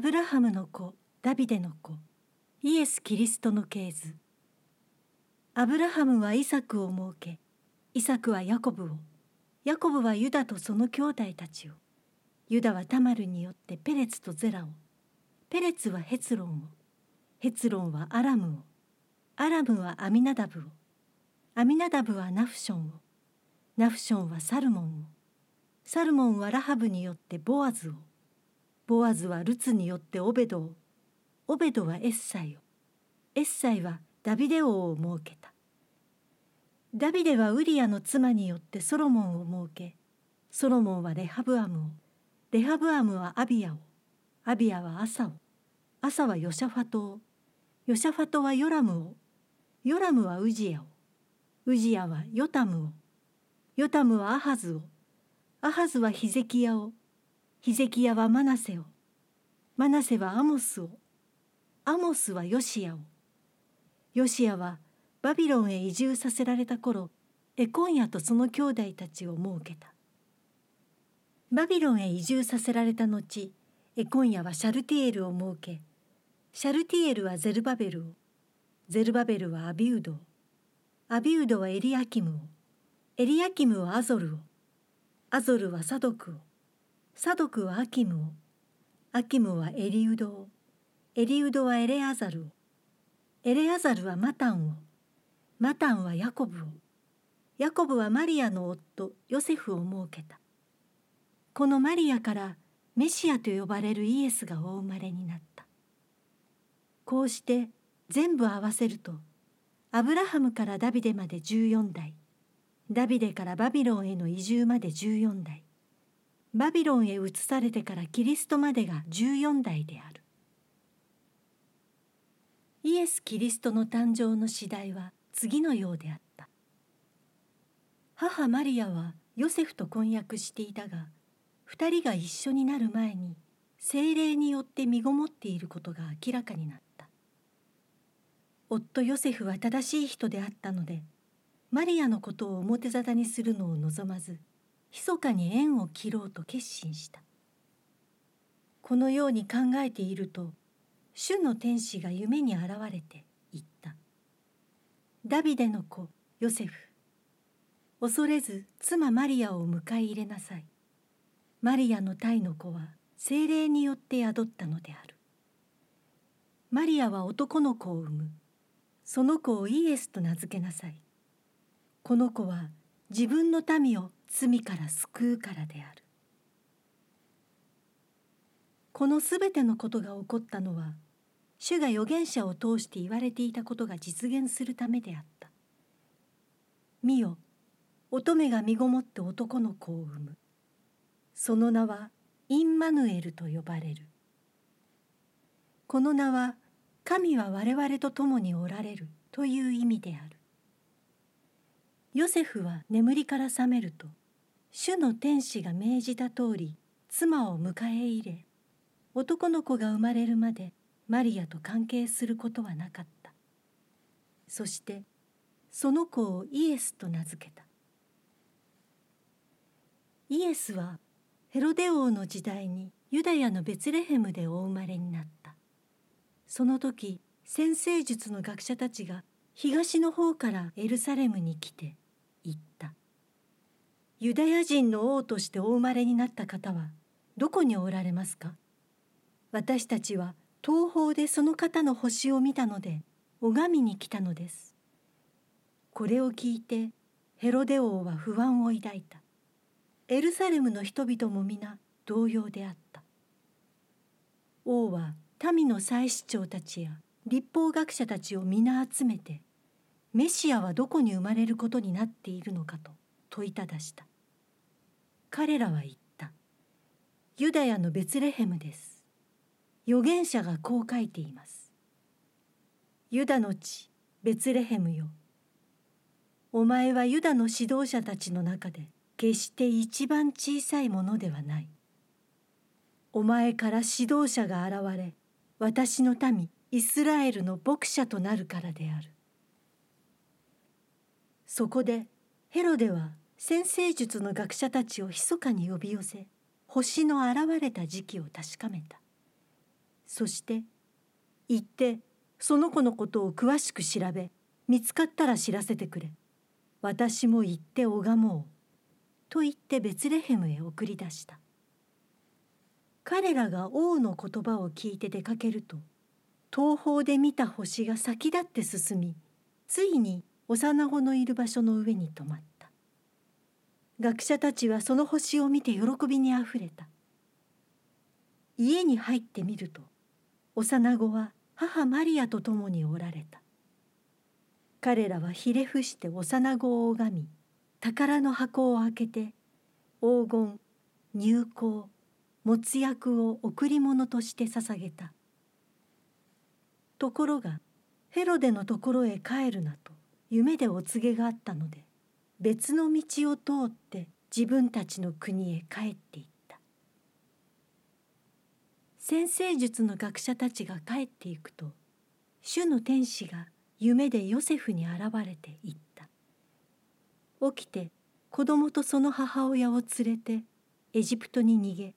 アブラハムの子ダビデの子イエス・キリストの系図。アブラハムはイサクを設けイサクはヤコブをヤコブはユダとその兄弟たちをユダはタマルによってペレツとゼラをペレツはヘツロンをヘツロンはアラムをアラムはアミナダブをアミナダブはナフションをナフションはサルモンをサルモンはラハブによってボアズをボアズはルツによってオベドを。オベドはエッサイを。エッサイはダビデ王を設けた。ダビデはウリアの妻によってソロモンを設けソロモンはレハブアムを。レハブアムはアビアを。アビアはアサを。アサはヨシャファトを。ヨシャファトはヨラムを。ヨラムはウジヤを。ウジヤはヨタムを。ヨタムはアハズを。アハズはヒゼキヤを。ヒゼキヤはマナセを。マナセはアモスを。アモスはヨシアを。ヨシアはバビロンへ移住させられた頃エコンヤとその兄弟たちを設けた。バビロンへ移住させられた後エコンヤはシャルティエルを設けシャルティエルはゼルバベルをゼルバベルはアビウドをアビウドはエリアキムをエリアキムはアゾルをアゾルはサドクをサドクはアキムを。アキムはエリウドを。エリウドはエレアザルを。エレアザルはマタンを。マタンはヤコブを。ヤコブはマリアの夫ヨセフを設けた。このマリアからメシアと呼ばれるイエスがお生まれになった。こうして全部合わせるとアブラハムからダビデまで14代ダビデからバビロンへの移住まで14代バビロンへ移されてからキリストまでが14代である。イエス・キリストの誕生の次第は次のようであった。母マリアはヨセフと婚約していたが二人が一緒になる前に精霊によって身ごもっていることが明らかになった。夫ヨセフは正しい人であったのでマリアのことを表沙汰にするのを望まず密かに縁を切ろうと決心した。このように考えていると主の天使が夢に現れて言った「ダビデの子ヨセフ。恐れず妻マリアを迎え入れなさい。マリアの胎の子は精霊によって宿ったのである。マリアは男の子を産む。その子をイエスと名付けなさい。この子は自分の民を罪から救うからである。このすべてのことが起こったのは主が預言者を通して言われていたことが実現するためであった。見よ乙女が身ごもって男の子を産む。その名はインマヌエルと呼ばれる。この名は神は我々と共におられるという意味である。ヨセフは眠りから覚めると主の天使が命じた通り妻を迎え入れ男の子が生まれるまでマリアと関係することはなかった。そしてその子をイエスと名付けた。イエスはヘロデ王の時代にユダヤのベツレヘムでお生まれになった。その時先生術の学者たちが東の方からエルサレムに来て言った。ユダヤ人の王としてお生まれになった方はどこにおられますか？私たちは東方でその方の星を見たので拝みに来たのです。これを聞いてヘロデ王は不安を抱いた。エルサレムの人々も皆同様であった。王は民の祭司長たちや立法学者たちを皆集めてメシアはどこに生まれることになっているのかと問いただした。彼らは言った。ユダヤのベツレヘムです。預言者がこう書いています。ユダの地ベツレヘムよ。お前はユダの指導者たちの中で決して一番小さいものではない。お前から指導者が現れ私の民イスラエルの牧者となるからである。そこでヘロデは先生術の学者たちを密かに呼び寄せ星の現れた時期を確かめた。そして行ってその子のことを詳しく調べ見つかったら知らせてくれ。私も行って拝もう」と言ってベツレヘムへ送り出した。彼らが王の言葉を聞いて出かけると東方で見た星が先立って進みついに幼子のいる場所の上に止まった。学者たちはその星を見て喜びにあふれた。家に入ってみると幼子は母マリアと共におられた。彼らはひれ伏して幼子を拝み宝の箱を開けて黄金入香もつ薬を贈り物として捧げた。ところがヘロデのところへ帰るなと夢でお告げがあったので別の道を通って自分たちの国へ帰っていった先生術の学者たちが帰っていくと主の天使が夢でヨセフに現れて言った起きて子供とその母親を連れてエジプトに逃げ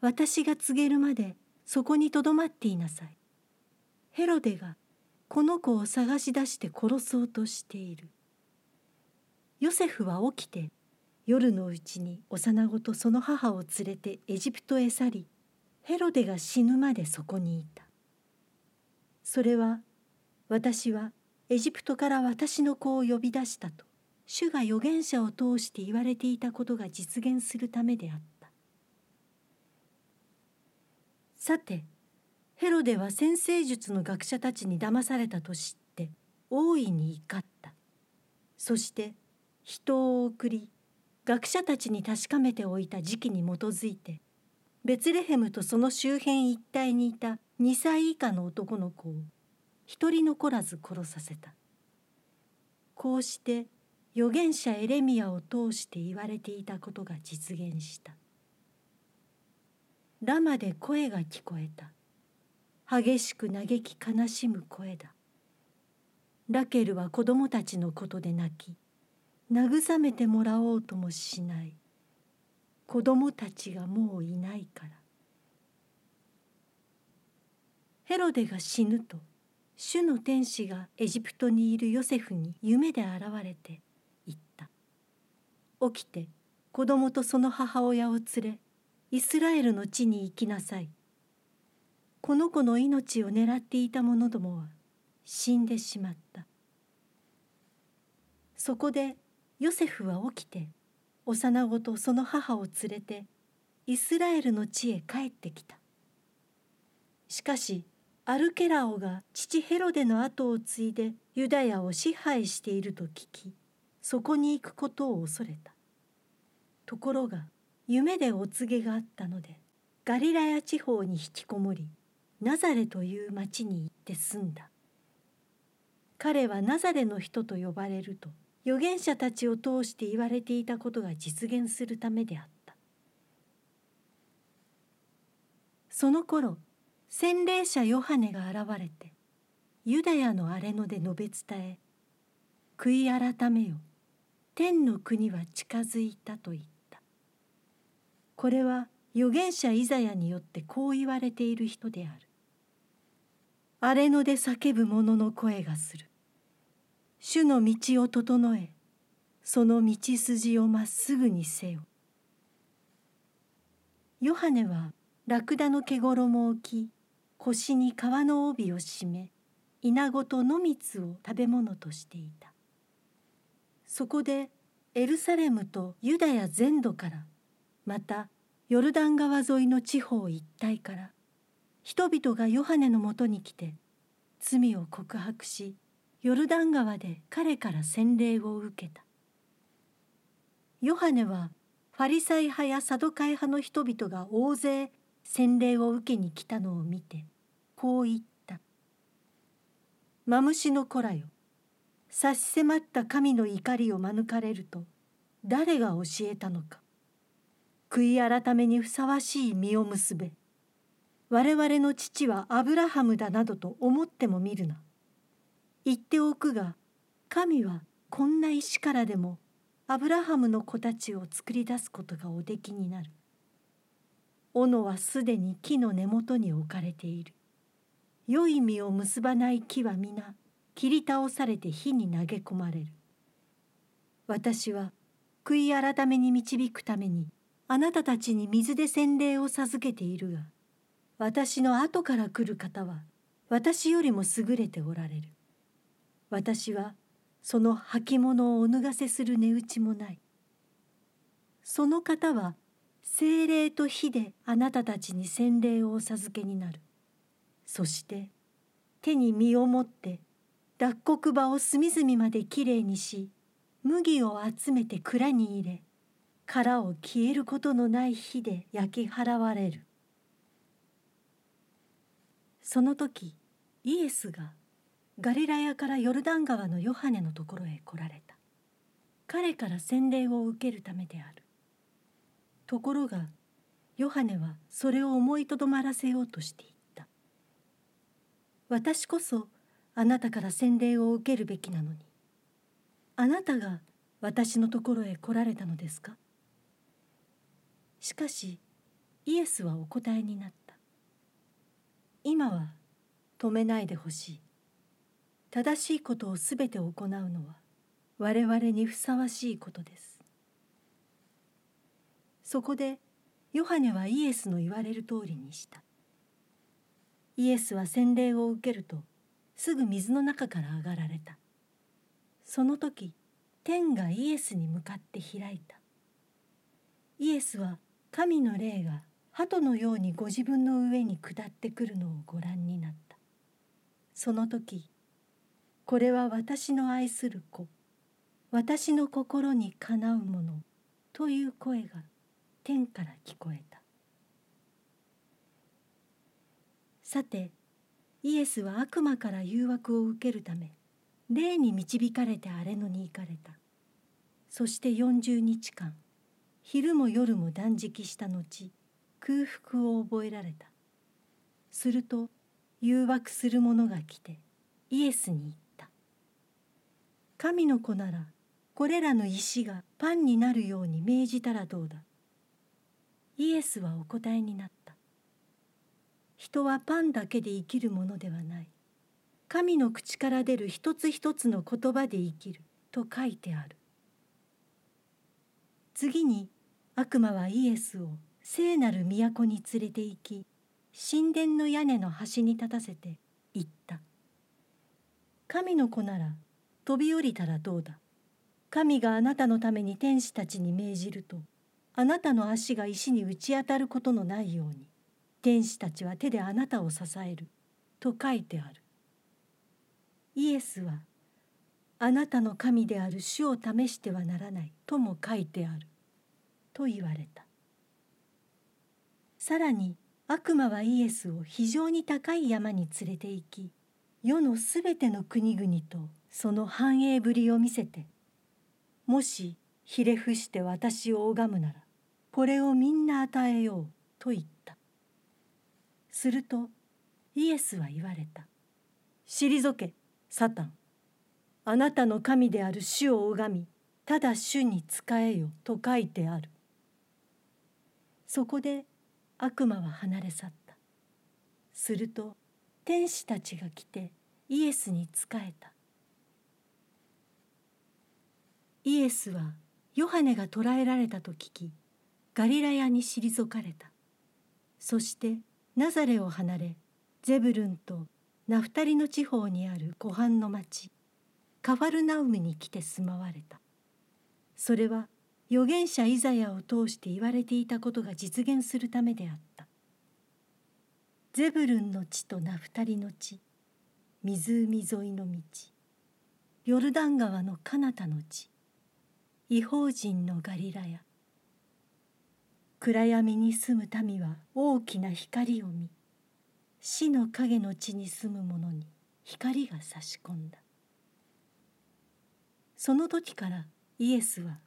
私が告げるまでそこにとどまっていなさい。ヘロデがこの子を探し出して殺そうとしている。ヨセフは起きて夜のうちに幼子とその母を連れてエジプトへ去りヘロデが死ぬまでそこにいた。それは私はエジプトから私の子を呼び出したと主が預言者を通して言われていたことが実現するためであった。さてヘロデは先生術の学者たちに騙されたと知って大いに怒った。そして人を送り学者たちに確かめておいた時期に基づいてベツレヘムとその周辺一帯にいた2歳以下の男の子を一人残らず殺させた。こうして預言者エレミアを通して言われていたことが実現した。ラマで声が聞こえた。激しく嘆き悲しむ声だ。ラケルは子供たちのことで泣き慰めてもらおうともしない。子供たちがもういないから。ヘロデが死ぬと主の天使がエジプトにいるヨセフに夢で現れて言った。起きて子供とその母親を連れイスラエルの地に行きなさい。この子の命を狙っていた者どもは死んでしまった。そこでヨセフは起きて幼子とその母を連れてイスラエルの地へ帰ってきた。しかしアルケラオが父ヘロデの後を継いでユダヤを支配していると聞きそこに行くことを恐れた。ところが夢でお告げがあったのでガリラヤ地方に引きこもりナザレという町に行って住んだ。彼はナザレの人と呼ばれると預言者たちを通して言われていたことが実現するためであった。その頃洗礼者ヨハネが現れてユダヤの荒れ野で述べ伝え悔い改めよ。天の国は近づいたと言った。これは預言者イザヤによってこう言われている人である。荒れ野で叫ぶ者の声がする。主の道を整え、その道筋をまっすぐにせよ。ヨハネはラクダの毛衣を着、腰に皮の帯を締め、稲子と野蜜を食べ物としていた。そこでエルサレムとユダヤ全土からまたヨルダン川沿いの地方一帯から人々がヨハネのもとに来て罪を告白しヨルダン川で彼から洗礼を受けた。ヨハネはファリサイ派やサドカイ派の人々が大勢洗礼を受けに来たのを見てこう言った「マムシの子らよ差し迫った神の怒りを免れると誰が教えたのか。悔い改めにふさわしい実を結べ。我々の父はアブラハムだなどと思ってもみるな。言っておくが神はこんな石からでもアブラハムの子たちを作り出すことがおできになる。斧はすでに木の根元に置かれている。良い実を結ばない木は皆切り倒されて火に投げ込まれる。私は悔い改めに導くためにあなたたちに水で洗礼を授けているが私の後から来る方は私よりも優れておられる。私はその履物をお脱がせする値打ちもない。その方は精霊と火であなたたちに洗礼をお授けになる。そして手に身を持って脱穀場を隅々まできれいにし麦を集めて蔵に入れ殻を消えることのない火で焼き払われる。その時イエスがガリラヤからヨルダン川のヨハネのところへ来られた。彼から洗礼を受けるためである。ところがヨハネはそれを思いとどまらせようとしていった。私こそあなたから洗礼を受けるべきなのに。あなたが私のところへ来られたのですか？しかしイエスはお答えになった。今は止めないでほしい。正しいことをすべて行うのは我々にふさわしいことです。そこでヨハネはイエスの言われる通りにした。イエスは洗礼を受けるとすぐ水の中から上がられた。その時天がイエスに向かって開いた。イエスは神の霊が鳩のようにご自分の上に下ってくるのをご覧になった。その時これは私の愛する子私の心にかなうものという声が天から聞こえた。さてイエスは悪魔から誘惑を受けるため霊に導かれて荒れ野に行かれた。そして40日間昼も夜も断食した後空腹を覚えられた。すると誘惑する者が来てイエスに言った「神の子ならこれらの石がパンになるように命じたらどうだ」イエスはお答えになった「人はパンだけで生きるものではない」神の口から出る一つ一つの言葉で生きる。と書いてある。次に悪魔はイエスを聖なる都に連れて行き神殿の屋根の端に立たせて言った「神の子なら飛び降りたらどうだ。神があなたのために天使たちに命じるとあなたの足が石に打ち当たることのないように天使たちは手であなたを支える」と書いてある。イエスは「あなたの神である主を試してはならない」とも書いてある。と言われた。さらに悪魔はイエスを非常に高い山に連れて行き世のすべての国々とその繁栄ぶりを見せてもしひれ伏して私を拝むならこれをみんな与えようと言った。するとイエスは言われた退けサタン。あなたの神である主を拝みただ主に仕えよと書いてある。そこで悪魔は離れ去った。すると天使たちが来てイエスに仕えた。イエスはヨハネが捕らえられたと聞きガリラヤに退かれた。そしてナザレを離れゼブルンとナフタリの地方にある湖畔の町カファルナウムに来て住まわれた。それは預言者イザヤを通して言われていたことが実現するためであった。ゼブルンの地とナフタリの地湖沿いの道ヨルダン川の彼方の地異邦人のガリラヤ。暗闇に住む民は大きな光を見死の影の地に住む者に光が差し込んだ。その時からイエスは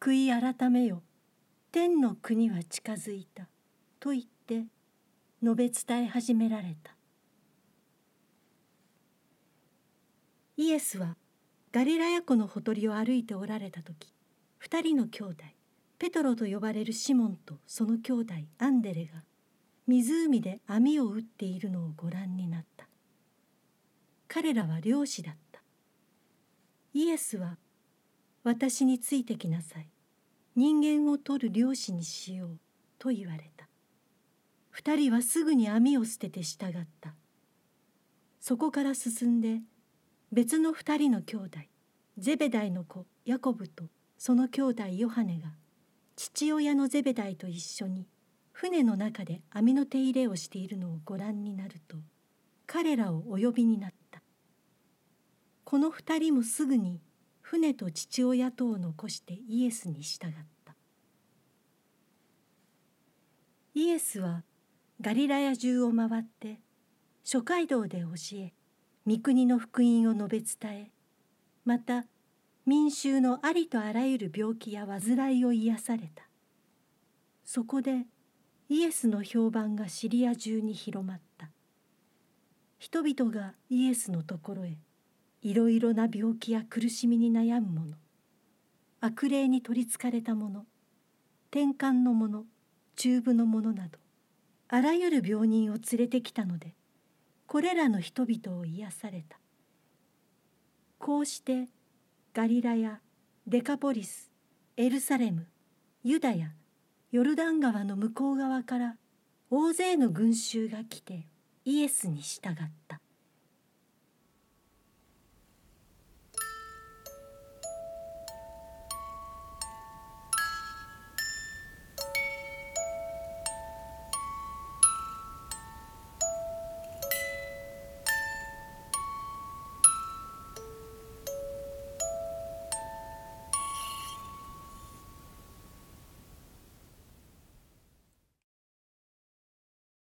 悔い改めよ。天の国は近づいた」と言って述べ伝え始められた。イエスはガリラヤ湖のほとりを歩いておられた時二人の兄弟ペトロと呼ばれるシモンとその兄弟アンデレが湖で網を打っているのをご覧になった。彼らは漁師だった。イエスは私についてきなさい。人間を取る漁師にしようと言われた。二人はすぐに網を捨てて従った。そこから進んで別の二人の兄弟ゼベダイの子ヤコブとその兄弟ヨハネが父親のゼベダイと一緒に船の中で網の手入れをしているのをご覧になると彼らをお呼びになった。この二人もすぐに船と父親とを残してイエスに従った。イエスはガリラヤ中を回って諸街道で教え御国の福音を述べ伝えまた民衆のありとあらゆる病気や患いを癒された。そこでイエスの評判がシリア中に広まった。人々がイエスのところへいろいろな病気や苦しみに悩む者悪霊に取りつかれた者転換の者中部の者などあらゆる病人を連れてきたのでこれらの人々を癒された。こうしてガリラヤデカポリスエルサレムユダヤヨルダン川の向こう側から大勢の群衆が来てイエスに従った。